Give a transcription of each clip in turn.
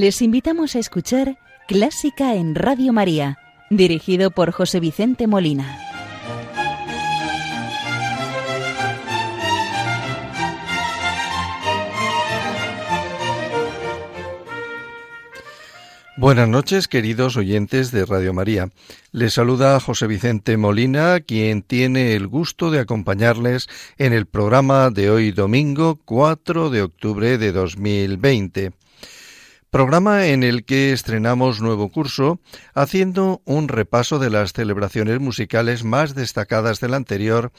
Les invitamos a escuchar Clásica en Radio María, dirigido por José Vicente Molina. Buenas noches, queridos oyentes de Radio María. Les saluda José Vicente Molina, quien tiene el gusto de acompañarles en el programa de hoy domingo 4 de octubre de 2020 programa en el que estrenamos nuevo curso haciendo un repaso de las celebraciones musicales más destacadas del anterior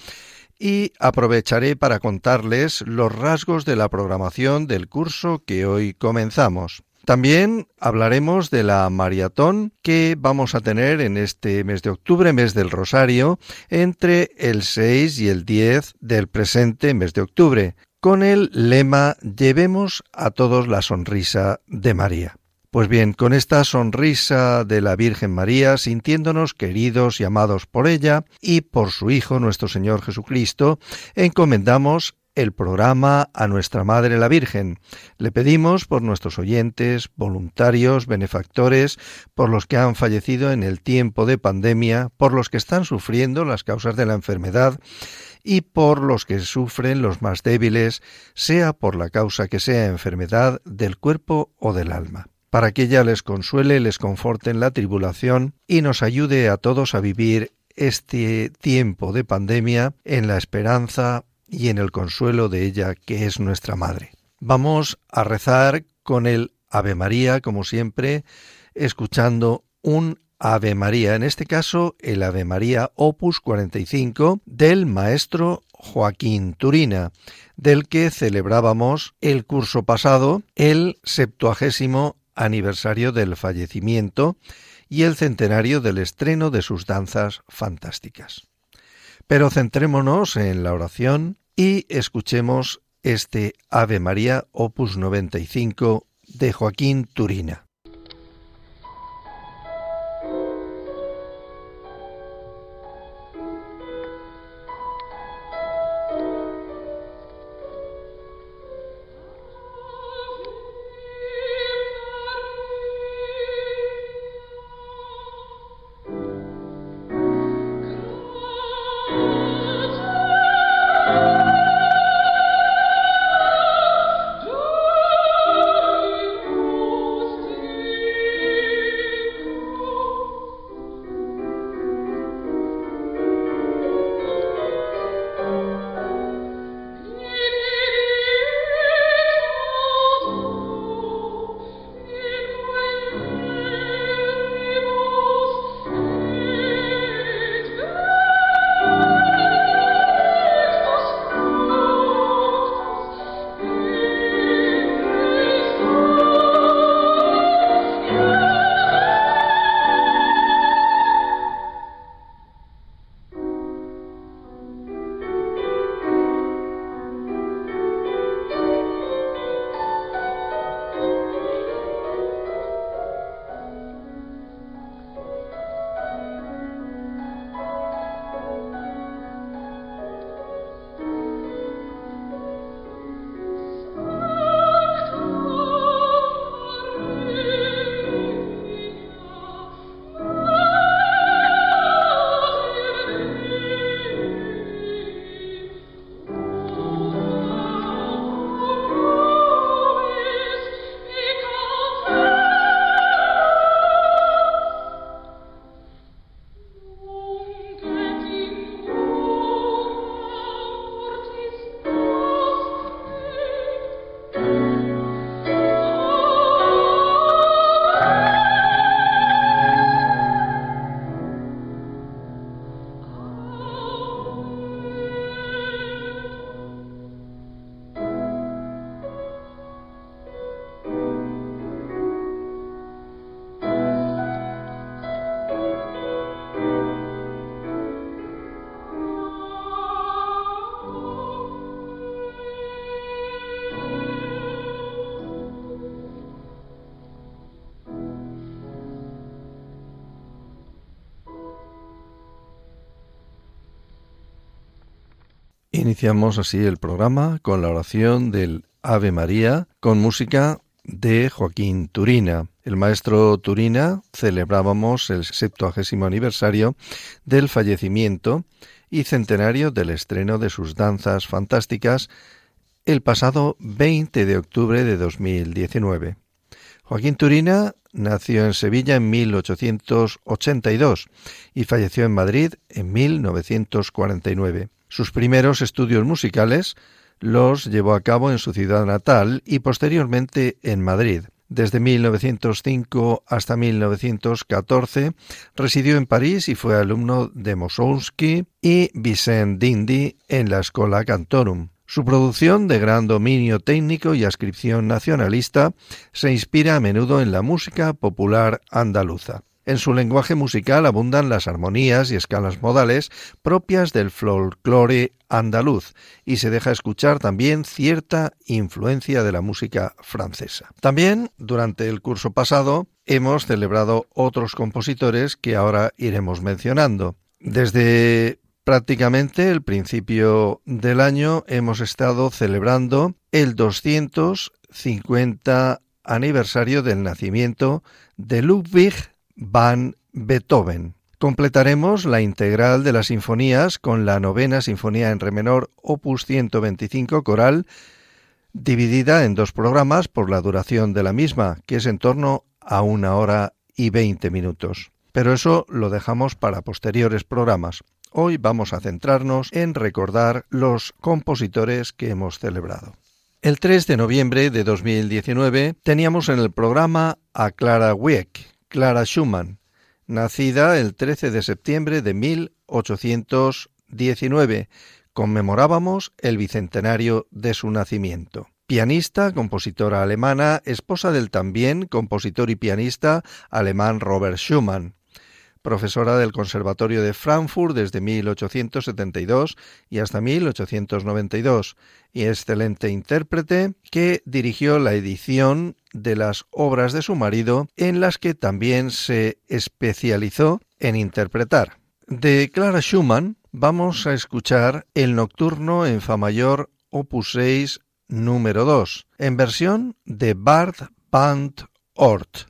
y aprovecharé para contarles los rasgos de la programación del curso que hoy comenzamos. También hablaremos de la maratón que vamos a tener en este mes de octubre, mes del Rosario, entre el 6 y el 10 del presente mes de octubre, con el lema Llevemos a todos la sonrisa de María. Pues bien, con esta sonrisa de la Virgen María, sintiéndonos queridos y amados por ella y por su Hijo nuestro Señor Jesucristo, encomendamos el programa a nuestra Madre la Virgen. Le pedimos por nuestros oyentes, voluntarios, benefactores, por los que han fallecido en el tiempo de pandemia, por los que están sufriendo las causas de la enfermedad, y por los que sufren los más débiles, sea por la causa que sea enfermedad del cuerpo o del alma, para que ella les consuele, les conforte en la tribulación y nos ayude a todos a vivir este tiempo de pandemia en la esperanza y en el consuelo de ella que es nuestra Madre. Vamos a rezar con el Ave María, como siempre, escuchando un Ave María, en este caso el Ave María Opus 45 del maestro Joaquín Turina, del que celebrábamos el curso pasado el septuagésimo aniversario del fallecimiento y el centenario del estreno de sus danzas fantásticas. Pero centrémonos en la oración y escuchemos este Ave María Opus 95 de Joaquín Turina. Iniciamos así el programa con la oración del Ave María, con música de Joaquín Turina. El maestro Turina celebrábamos el septuagésimo aniversario del fallecimiento y centenario del estreno de sus danzas fantásticas el pasado 20 de octubre de 2019. Joaquín Turina nació en Sevilla en 1882 y falleció en Madrid en 1949. Sus primeros estudios musicales los llevó a cabo en su ciudad natal y posteriormente en Madrid. Desde 1905 hasta 1914 residió en París y fue alumno de Mosowski y Vicent Dindy en la Escola Cantorum. Su producción, de gran dominio técnico y ascripción nacionalista, se inspira a menudo en la música popular andaluza. En su lenguaje musical abundan las armonías y escalas modales propias del folclore andaluz y se deja escuchar también cierta influencia de la música francesa. También, durante el curso pasado, hemos celebrado otros compositores que ahora iremos mencionando. Desde prácticamente el principio del año hemos estado celebrando el 250 aniversario del nacimiento de Ludwig van Beethoven. Completaremos la integral de las sinfonías con la novena sinfonía en re menor opus 125 coral, dividida en dos programas por la duración de la misma, que es en torno a una hora y veinte minutos. Pero eso lo dejamos para posteriores programas. Hoy vamos a centrarnos en recordar los compositores que hemos celebrado. El 3 de noviembre de 2019 teníamos en el programa a Clara Wieck, Clara Schumann, nacida el 13 de septiembre de 1819. Conmemorábamos el bicentenario de su nacimiento. Pianista, compositora alemana, esposa del también compositor y pianista alemán Robert Schumann profesora del Conservatorio de Frankfurt desde 1872 y hasta 1892, y excelente intérprete que dirigió la edición de las obras de su marido, en las que también se especializó en interpretar. De Clara Schumann vamos a escuchar el Nocturno en Fa mayor opus 6 número 2, en versión de Bart Band Ort.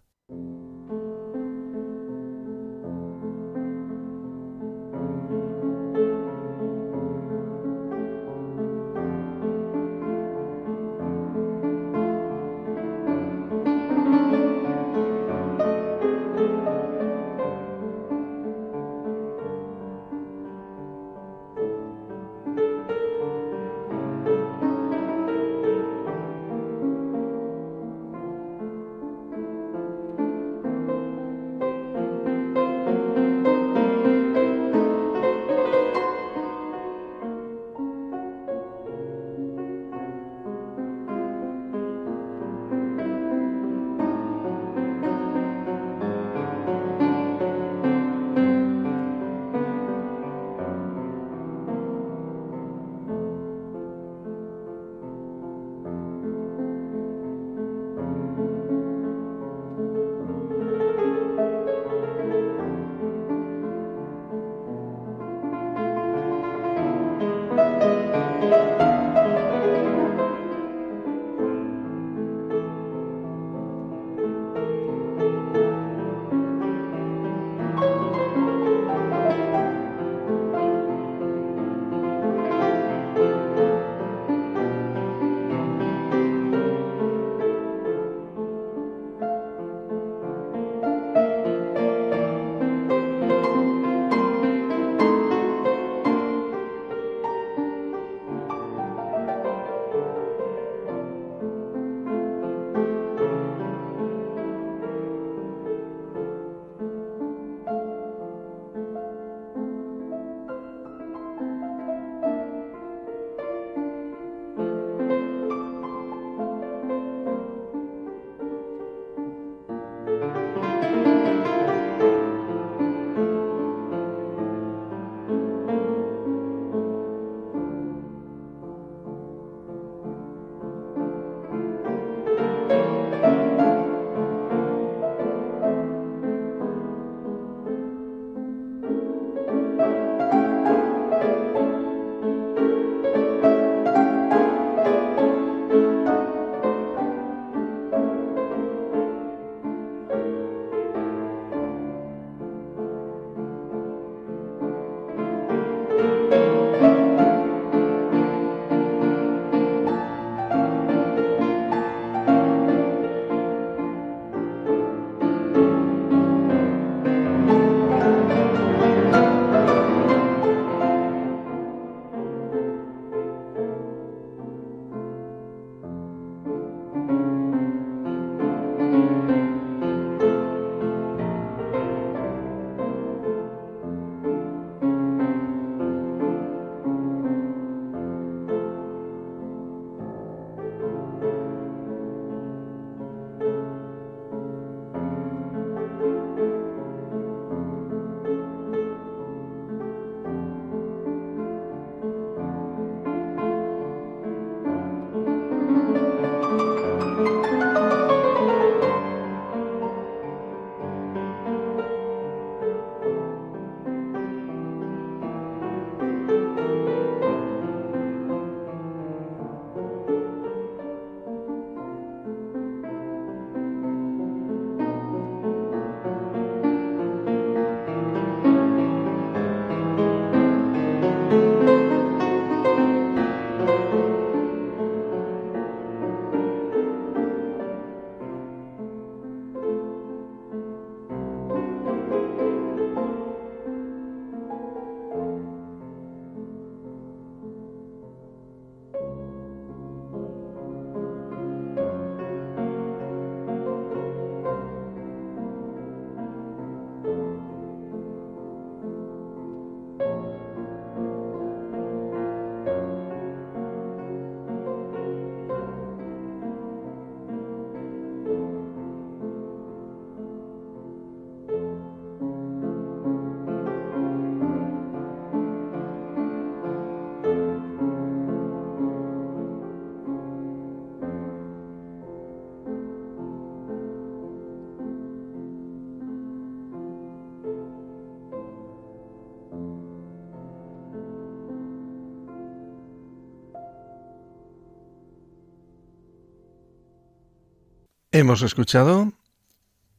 Hemos escuchado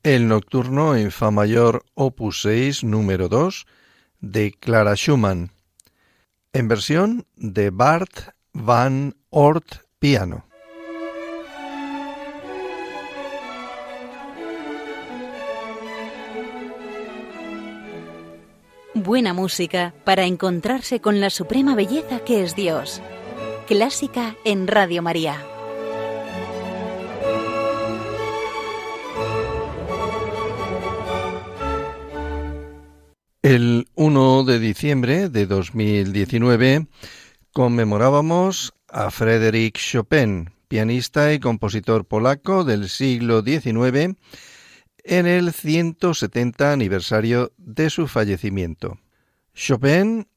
el nocturno en Fa mayor opus 6 número 2 de Clara Schumann, en versión de Bart van Ort piano. Buena música para encontrarse con la suprema belleza que es Dios. Clásica en Radio María. El 1 de diciembre de 2019 conmemorábamos a Frédéric Chopin, pianista y compositor polaco del siglo XIX, en el 170 aniversario de su fallecimiento. Chopin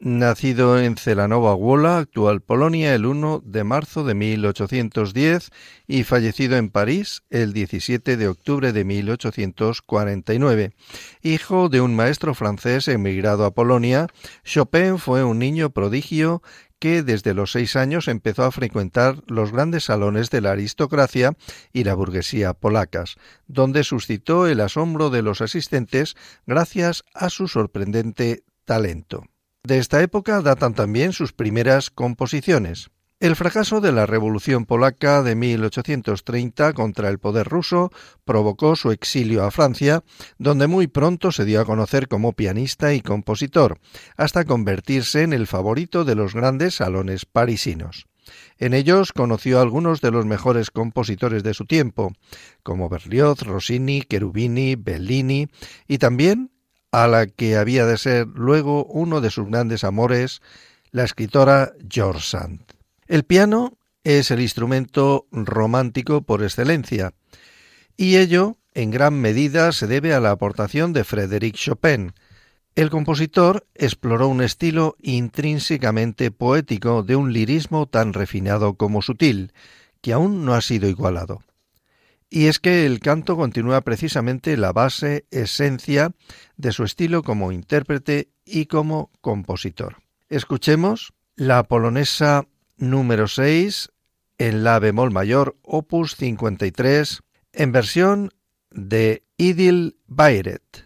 Nacido en Celanova Wola, actual Polonia, el 1 de marzo de 1810 y fallecido en París el 17 de octubre de 1849. Hijo de un maestro francés emigrado a Polonia, Chopin fue un niño prodigio que desde los seis años empezó a frecuentar los grandes salones de la aristocracia y la burguesía polacas, donde suscitó el asombro de los asistentes gracias a su sorprendente talento. De esta época datan también sus primeras composiciones. El fracaso de la Revolución polaca de 1830 contra el poder ruso provocó su exilio a Francia, donde muy pronto se dio a conocer como pianista y compositor, hasta convertirse en el favorito de los grandes salones parisinos. En ellos conoció a algunos de los mejores compositores de su tiempo, como Berlioz, Rossini, Cherubini, Bellini, y también a la que había de ser luego uno de sus grandes amores, la escritora George Sand. El piano es el instrumento romántico por excelencia, y ello en gran medida se debe a la aportación de Frédéric Chopin. El compositor exploró un estilo intrínsecamente poético de un lirismo tan refinado como sutil, que aún no ha sido igualado. Y es que el canto continúa precisamente la base, esencia de su estilo como intérprete y como compositor. Escuchemos la polonesa número 6 en la bemol mayor, opus 53, en versión de Idil Bayret.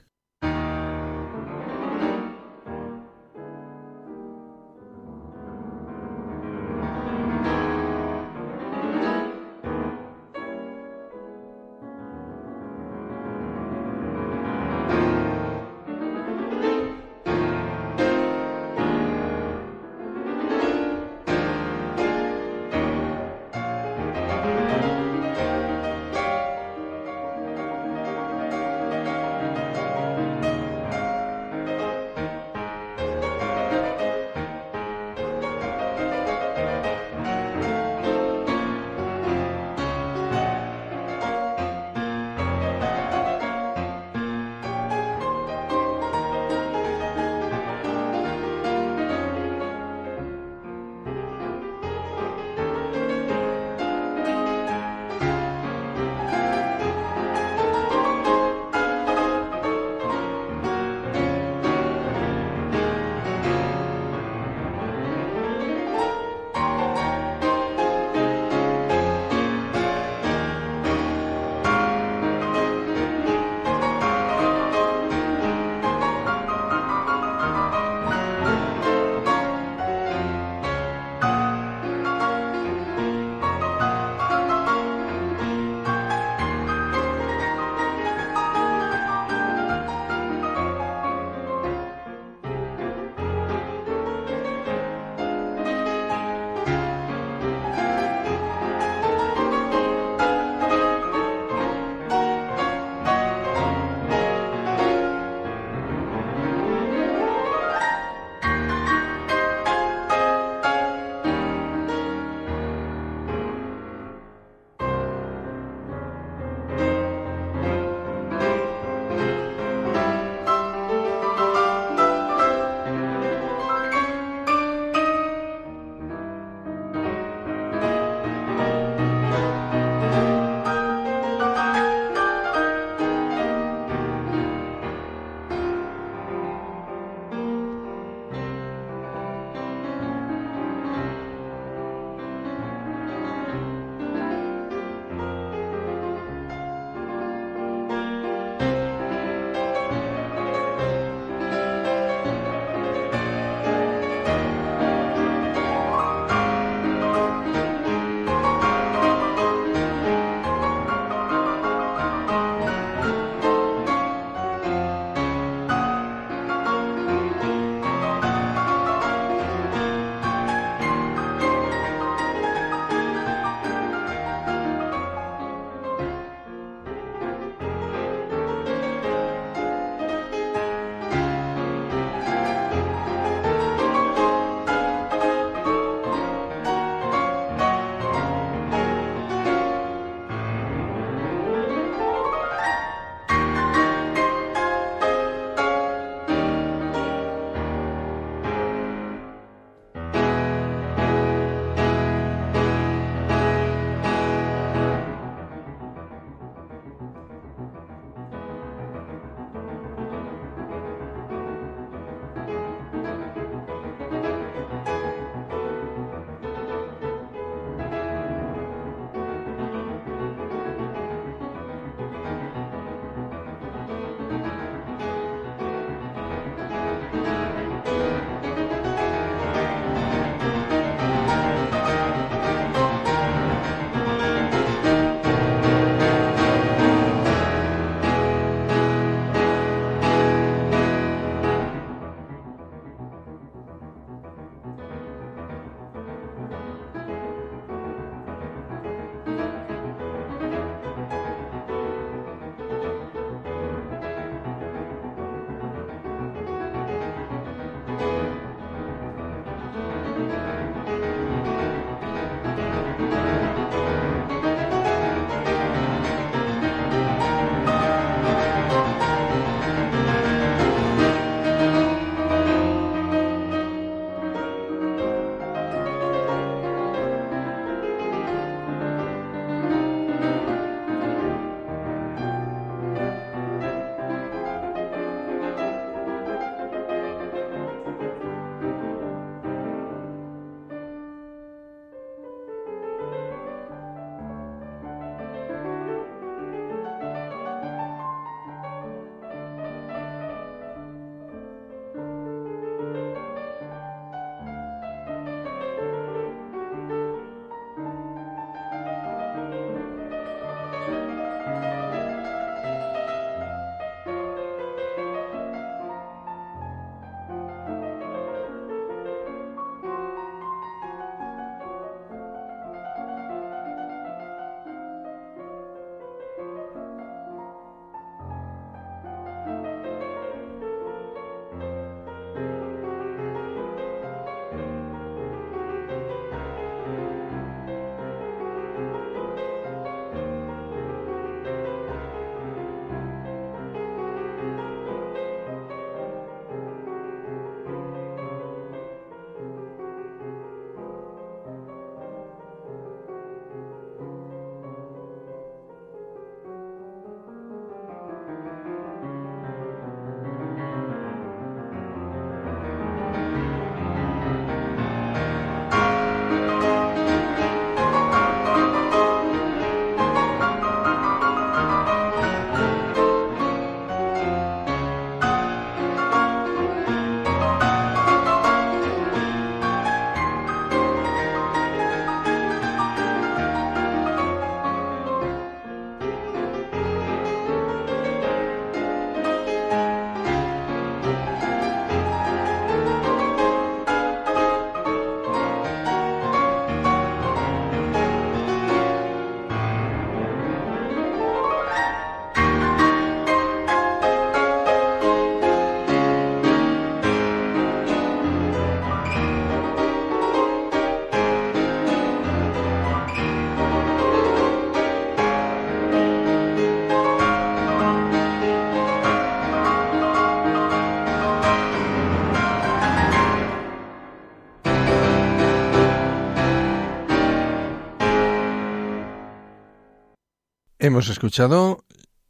Hemos escuchado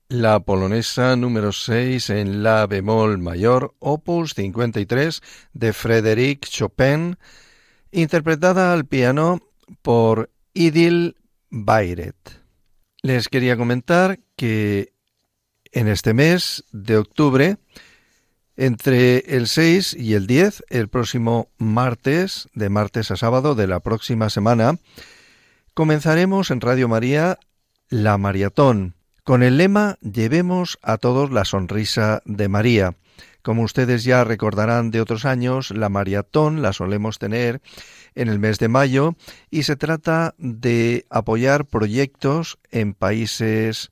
la polonesa número 6 en la bemol mayor, opus 53 de Frédéric Chopin, interpretada al piano por Idil Bayret. Les quería comentar que en este mes de octubre, entre el 6 y el 10, el próximo martes, de martes a sábado de la próxima semana, comenzaremos en Radio María la maratón, con el lema Llevemos a todos la sonrisa de María. Como ustedes ya recordarán de otros años, la maratón la solemos tener en el mes de mayo y se trata de apoyar proyectos en países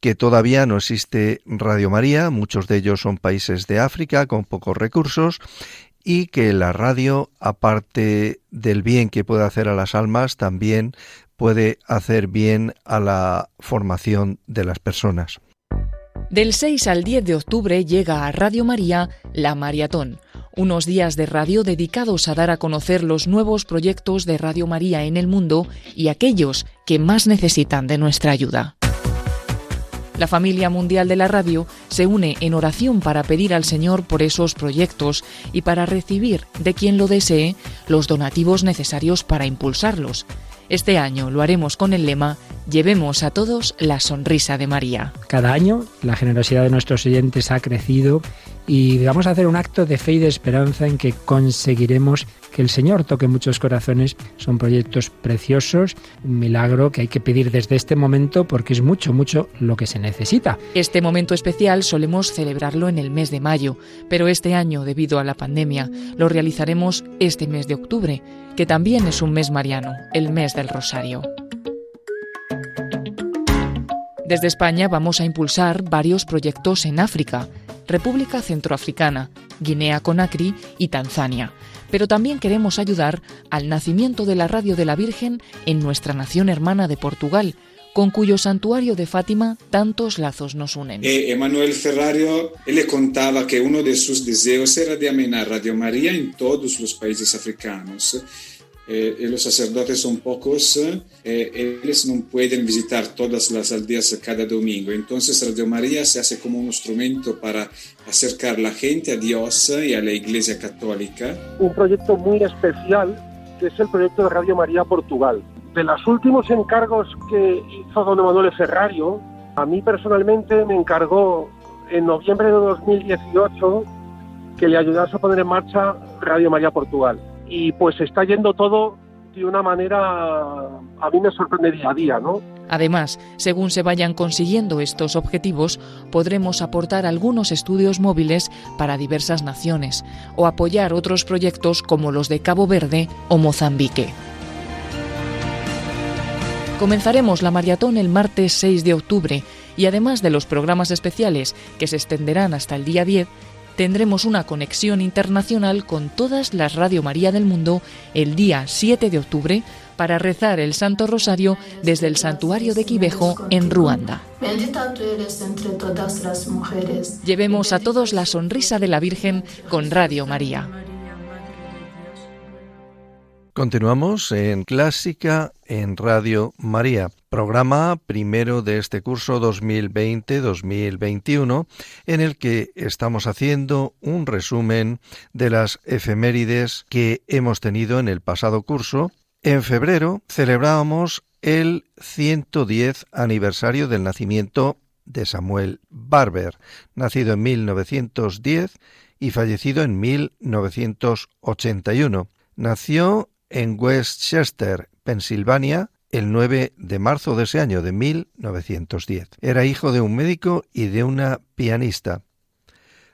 que todavía no existe Radio María, muchos de ellos son países de África con pocos recursos y que la radio, aparte del bien que puede hacer a las almas, también puede hacer bien a la formación de las personas. Del 6 al 10 de octubre llega a Radio María La Maratón, unos días de radio dedicados a dar a conocer los nuevos proyectos de Radio María en el mundo y aquellos que más necesitan de nuestra ayuda. La familia mundial de la radio se une en oración para pedir al Señor por esos proyectos y para recibir de quien lo desee los donativos necesarios para impulsarlos. Este año lo haremos con el lema Llevemos a todos la sonrisa de María. Cada año la generosidad de nuestros oyentes ha crecido y vamos a hacer un acto de fe y de esperanza en que conseguiremos que el Señor toque muchos corazones. Son proyectos preciosos, un milagro que hay que pedir desde este momento porque es mucho, mucho lo que se necesita. Este momento especial solemos celebrarlo en el mes de mayo, pero este año, debido a la pandemia, lo realizaremos este mes de octubre, que también es un mes mariano, el mes del Rosario. Desde España vamos a impulsar varios proyectos en África, República Centroafricana, Guinea Conakry y Tanzania. Pero también queremos ayudar al nacimiento de la Radio de la Virgen en nuestra nación hermana de Portugal, con cuyo santuario de Fátima tantos lazos nos unen. E Emanuel Ferrario le contaba que uno de sus deseos era de amenar Radio María en todos los países africanos eh, los sacerdotes son pocos, eh, ellos no pueden visitar todas las aldeas cada domingo. Entonces Radio María se hace como un instrumento para acercar la gente a Dios y a la Iglesia Católica. Un proyecto muy especial que es el proyecto de Radio María Portugal. De los últimos encargos que hizo don Emanuele Ferrario, a mí personalmente me encargó en noviembre de 2018 que le ayudase a poner en marcha Radio María Portugal y pues está yendo todo de una manera a mí me sorprende día a día, ¿no? Además, según se vayan consiguiendo estos objetivos, podremos aportar algunos estudios móviles para diversas naciones o apoyar otros proyectos como los de Cabo Verde o Mozambique. Comenzaremos la maratón el martes 6 de octubre y además de los programas especiales que se extenderán hasta el día 10, tendremos una conexión internacional con todas las Radio María del mundo el día 7 de octubre para rezar el Santo Rosario desde el santuario de Quivejo en Ruanda. Bendita tú eres entre todas las mujeres. Llevemos a todos la sonrisa de la Virgen con Radio María. Continuamos en Clásica en Radio María, programa primero de este curso 2020-2021, en el que estamos haciendo un resumen de las efemérides que hemos tenido en el pasado curso. En febrero celebrábamos el 110 aniversario del nacimiento de Samuel Barber, nacido en 1910 y fallecido en 1981. Nació en Westchester, Pensilvania, el 9 de marzo de ese año de 1910. Era hijo de un médico y de una pianista.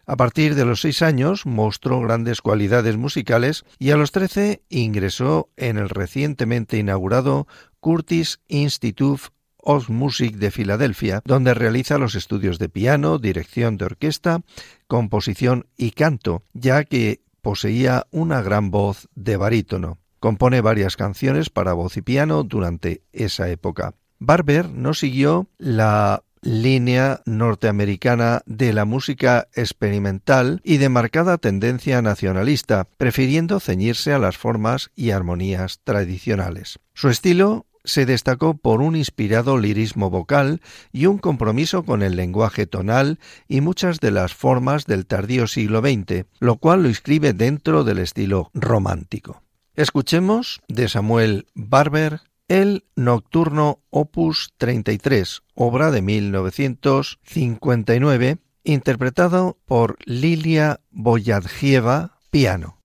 A partir de los seis años mostró grandes cualidades musicales y a los trece ingresó en el recientemente inaugurado Curtis Institute of Music de Filadelfia, donde realiza los estudios de piano, dirección de orquesta, composición y canto, ya que poseía una gran voz de barítono. Compone varias canciones para voz y piano durante esa época. Barber no siguió la línea norteamericana de la música experimental y de marcada tendencia nacionalista, prefiriendo ceñirse a las formas y armonías tradicionales. Su estilo se destacó por un inspirado lirismo vocal y un compromiso con el lenguaje tonal y muchas de las formas del tardío siglo XX, lo cual lo inscribe dentro del estilo romántico. Escuchemos de Samuel Barber el Nocturno Opus 33, obra de 1959, interpretado por Lilia Boyadjieva, piano.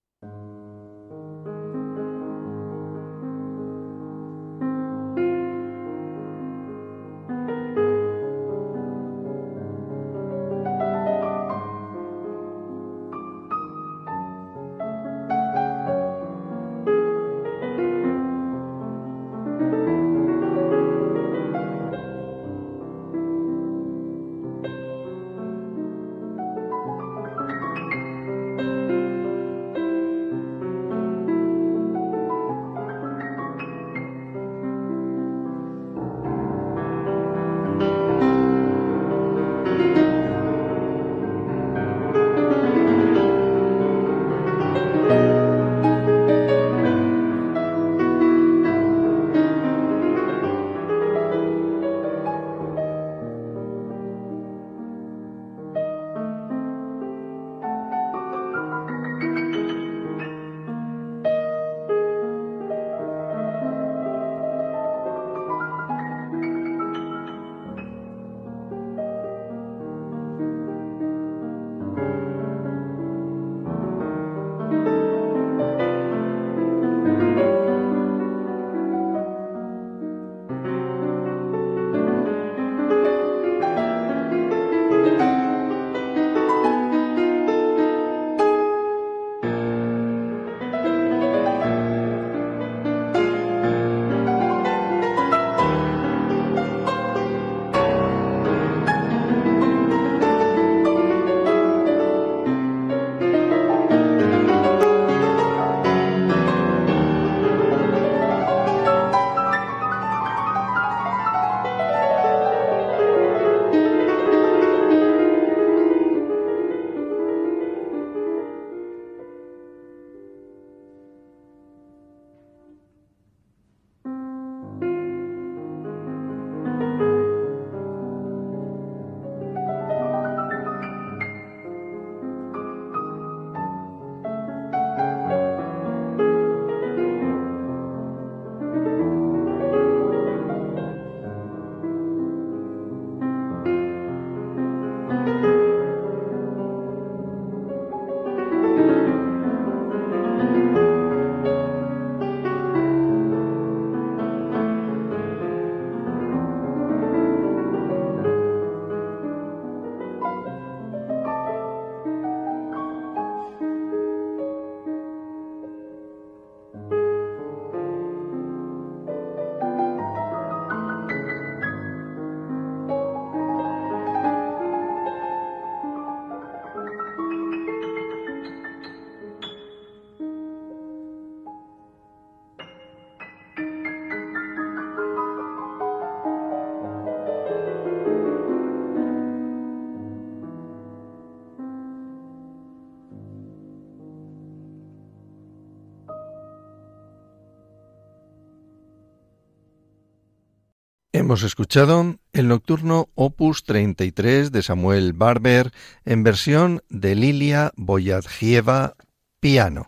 Hemos escuchado el nocturno Opus 33 de Samuel Barber en versión de Lilia Boyadjieva, piano.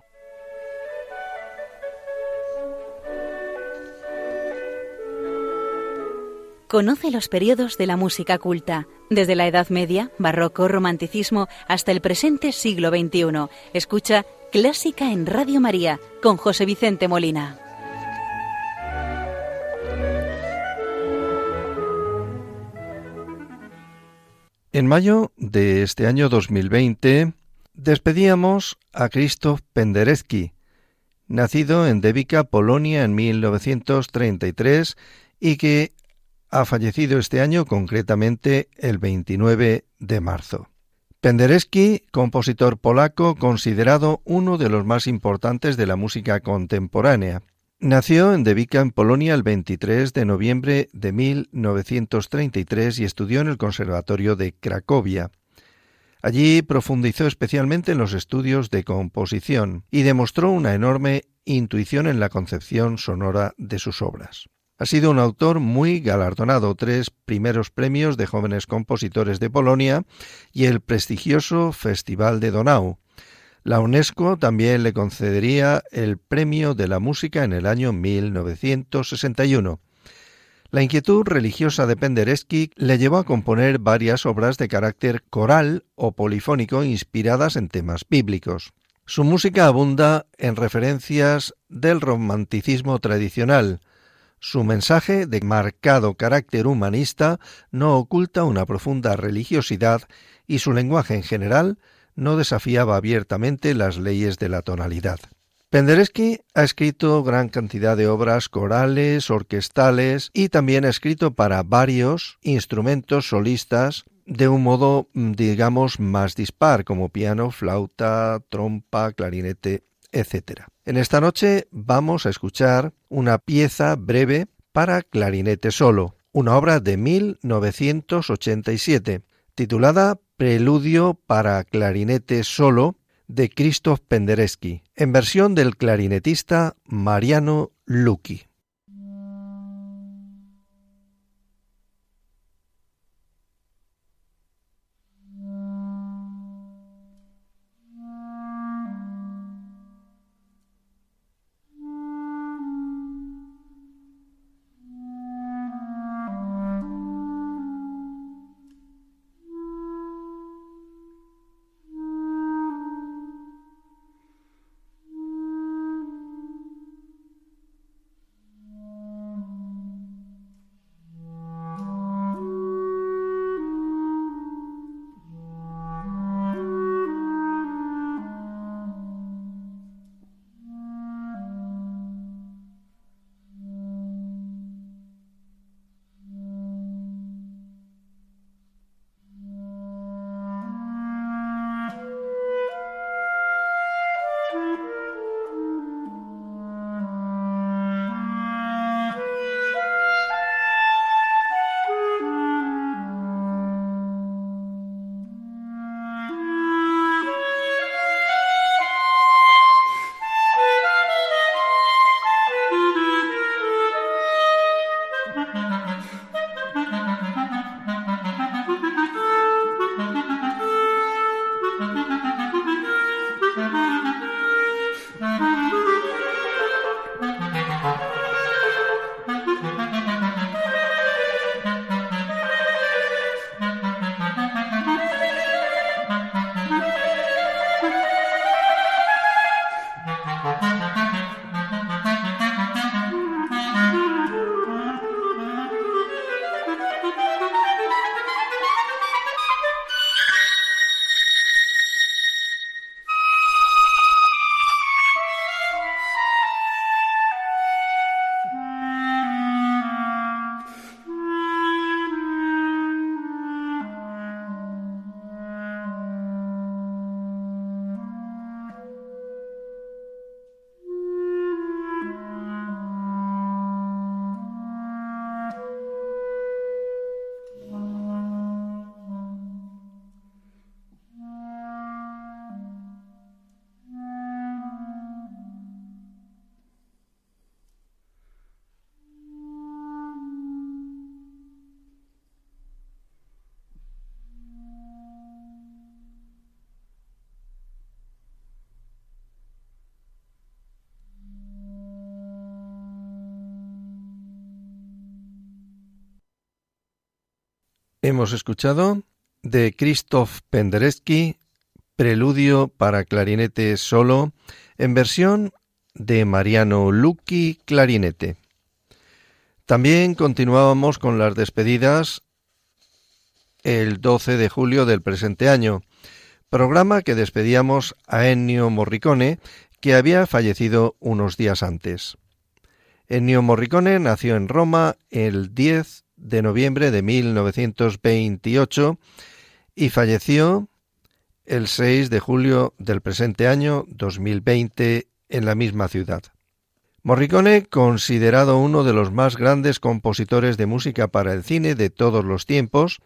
Conoce los periodos de la música culta, desde la Edad Media, Barroco, Romanticismo, hasta el presente siglo XXI. Escucha Clásica en Radio María con José Vicente Molina. En mayo de este año 2020 despedíamos a Krzysztof Penderecki, nacido en Devica, Polonia en 1933 y que ha fallecido este año, concretamente el 29 de marzo. Penderecki, compositor polaco considerado uno de los más importantes de la música contemporánea. Nació en Devica, en Polonia, el 23 de noviembre de 1933 y estudió en el Conservatorio de Cracovia. Allí profundizó especialmente en los estudios de composición y demostró una enorme intuición en la concepción sonora de sus obras. Ha sido un autor muy galardonado, tres primeros premios de jóvenes compositores de Polonia y el prestigioso Festival de Donau. La UNESCO también le concedería el Premio de la Música en el año 1961. La inquietud religiosa de Penderecki le llevó a componer varias obras de carácter coral o polifónico inspiradas en temas bíblicos. Su música abunda en referencias del romanticismo tradicional. Su mensaje, de marcado carácter humanista, no oculta una profunda religiosidad y su lenguaje en general no desafiaba abiertamente las leyes de la tonalidad. Penderecki ha escrito gran cantidad de obras corales, orquestales y también ha escrito para varios instrumentos solistas de un modo, digamos, más dispar, como piano, flauta, trompa, clarinete, etc. En esta noche vamos a escuchar una pieza breve para clarinete solo, una obra de 1987, titulada Preludio para clarinete solo de Krzysztof Penderecki, en versión del clarinetista Mariano Lucchi. Hemos escuchado de Krzysztof Penderecki Preludio para clarinete solo en versión de Mariano Lucchi clarinete. También continuábamos con las despedidas el 12 de julio del presente año, programa que despedíamos a Ennio Morricone, que había fallecido unos días antes. Ennio Morricone nació en Roma el 10 de noviembre de 1928 y falleció el 6 de julio del presente año 2020 en la misma ciudad. Morricone, considerado uno de los más grandes compositores de música para el cine de todos los tiempos,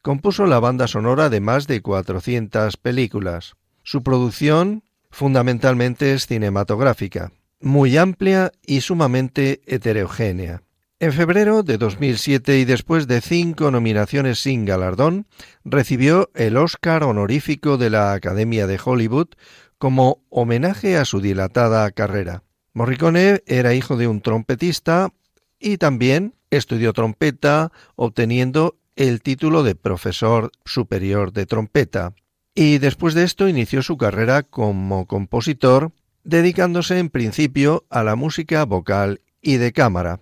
compuso la banda sonora de más de 400 películas. Su producción fundamentalmente es cinematográfica, muy amplia y sumamente heterogénea. En febrero de 2007 y después de cinco nominaciones sin galardón, recibió el Oscar honorífico de la Academia de Hollywood como homenaje a su dilatada carrera. Morricone era hijo de un trompetista y también estudió trompeta, obteniendo el título de profesor superior de trompeta. Y después de esto inició su carrera como compositor, dedicándose en principio a la música vocal y de cámara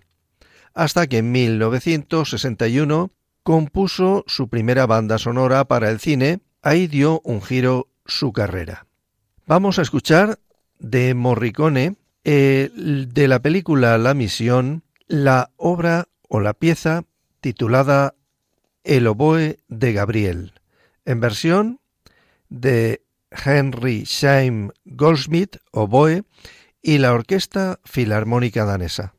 hasta que en 1961 compuso su primera banda sonora para el cine, ahí dio un giro su carrera. Vamos a escuchar de Morricone, eh, de la película La Misión, la obra o la pieza titulada El oboe de Gabriel, en versión de Henry Scheim Goldsmith, oboe, y la Orquesta Filarmónica Danesa.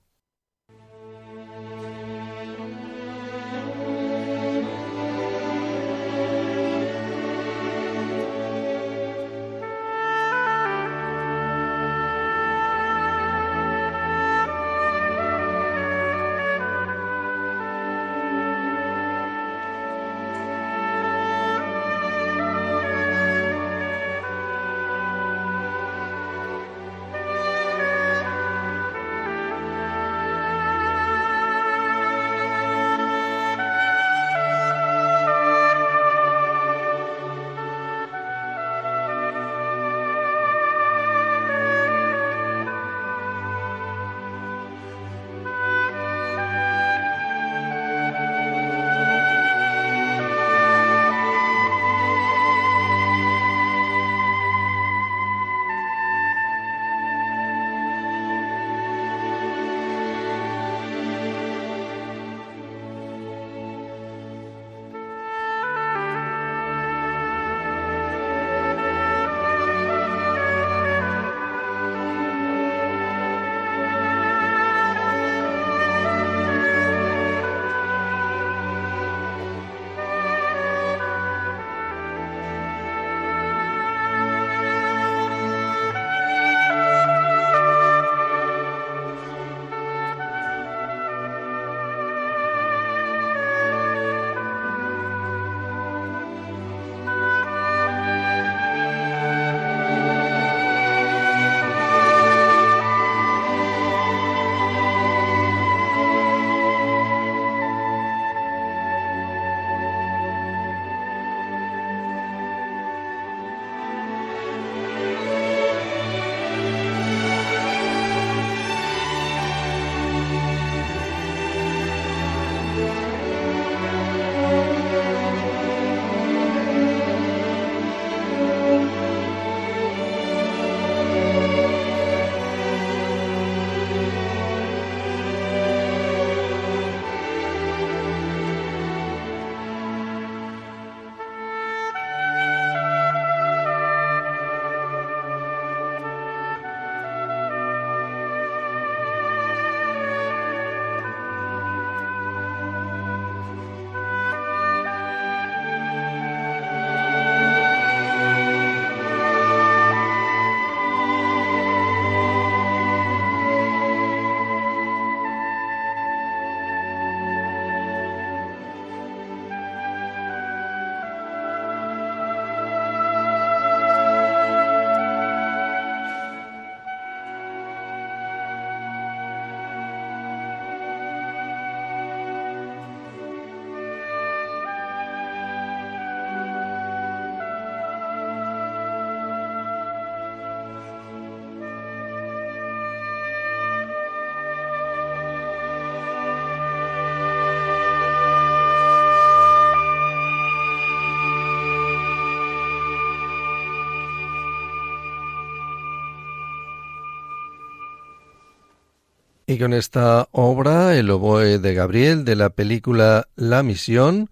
Y con esta obra, El oboe de Gabriel, de la película La Misión,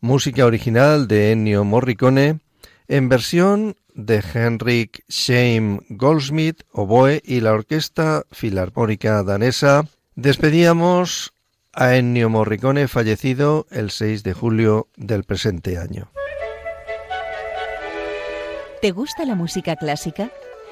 música original de Ennio Morricone, en versión de Henrik Scheim Goldsmith, oboe y la Orquesta Filarmónica Danesa, despedíamos a Ennio Morricone, fallecido el 6 de julio del presente año. ¿Te gusta la música clásica?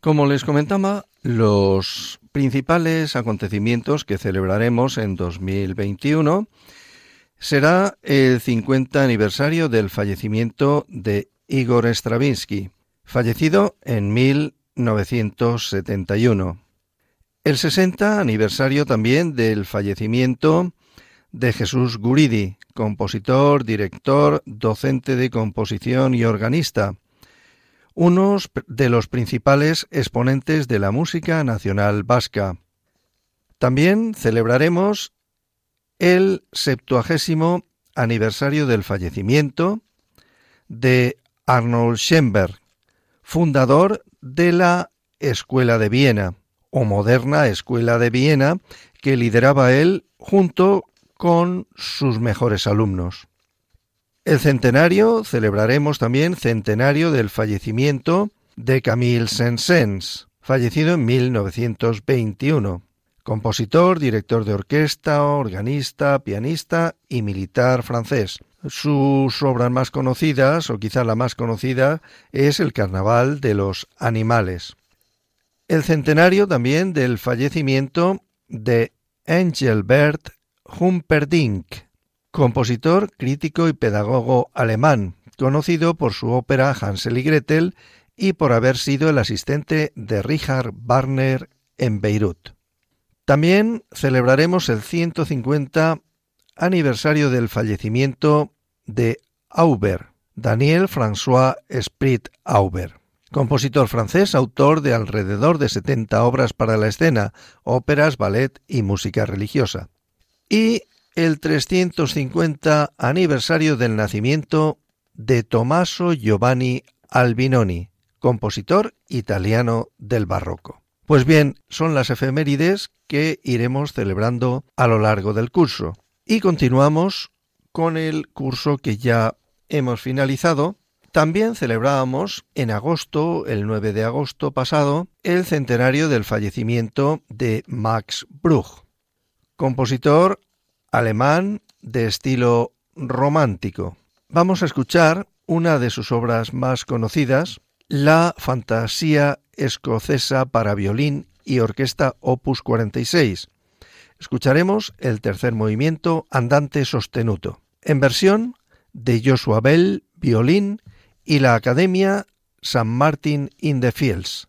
Como les comentaba, los principales acontecimientos que celebraremos en 2021 será el 50 aniversario del fallecimiento de Igor Stravinsky, fallecido en 1971. El 60 aniversario también del fallecimiento de Jesús Guridi, compositor, director, docente de composición y organista, unos de los principales exponentes de la música nacional vasca. También celebraremos el septuagésimo aniversario del fallecimiento de Arnold Schoenberg, fundador de la Escuela de Viena, o moderna Escuela de Viena, que lideraba él junto con sus mejores alumnos. El centenario, celebraremos también centenario del fallecimiento de Camille Saint-Saëns, fallecido en 1921, compositor, director de orquesta, organista, pianista y militar francés. Sus obras más conocidas, o quizá la más conocida, es El Carnaval de los Animales. El centenario también del fallecimiento de Engelbert Humperdinck, compositor, crítico y pedagogo alemán, conocido por su ópera Hansel y Gretel y por haber sido el asistente de Richard Wagner en Beirut. También celebraremos el 150 aniversario del fallecimiento de Auber, Daniel François Esprit Auber, compositor francés, autor de alrededor de 70 obras para la escena, óperas, ballet y música religiosa. Y el 350 aniversario del nacimiento de Tommaso Giovanni Albinoni, compositor italiano del barroco. Pues bien, son las efemérides que iremos celebrando a lo largo del curso. Y continuamos con el curso que ya hemos finalizado. También celebrábamos en agosto, el 9 de agosto pasado, el centenario del fallecimiento de Max Bruch, compositor alemán de estilo romántico. Vamos a escuchar una de sus obras más conocidas, la Fantasía escocesa para violín y orquesta opus 46. Escucharemos el tercer movimiento andante sostenuto, en versión de Joshua Bell, violín, y la Academia San Martin in the Fields.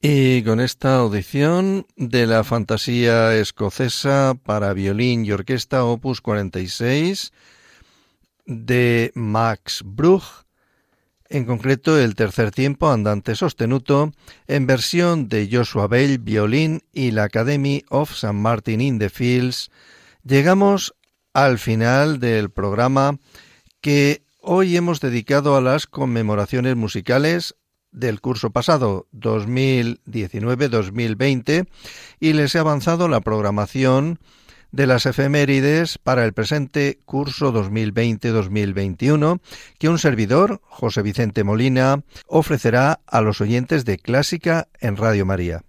Y con esta audición de la fantasía escocesa para violín y orquesta opus 46 de Max Bruch, en concreto el tercer tiempo andante sostenuto, en versión de Joshua Bell, violín y la Academy of St. Martin in the Fields, llegamos al final del programa que hoy hemos dedicado a las conmemoraciones musicales del curso pasado 2019-2020 y les he avanzado la programación de las efemérides para el presente curso 2020-2021 que un servidor, José Vicente Molina, ofrecerá a los oyentes de Clásica en Radio María.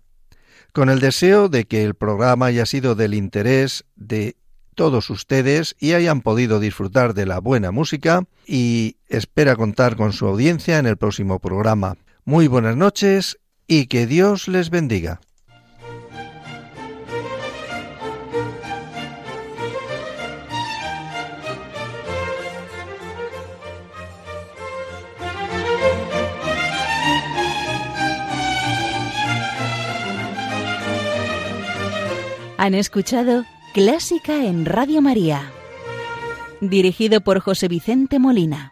Con el deseo de que el programa haya sido del interés de todos ustedes y hayan podido disfrutar de la buena música y espera contar con su audiencia en el próximo programa. Muy buenas noches y que Dios les bendiga. Han escuchado Clásica en Radio María, dirigido por José Vicente Molina.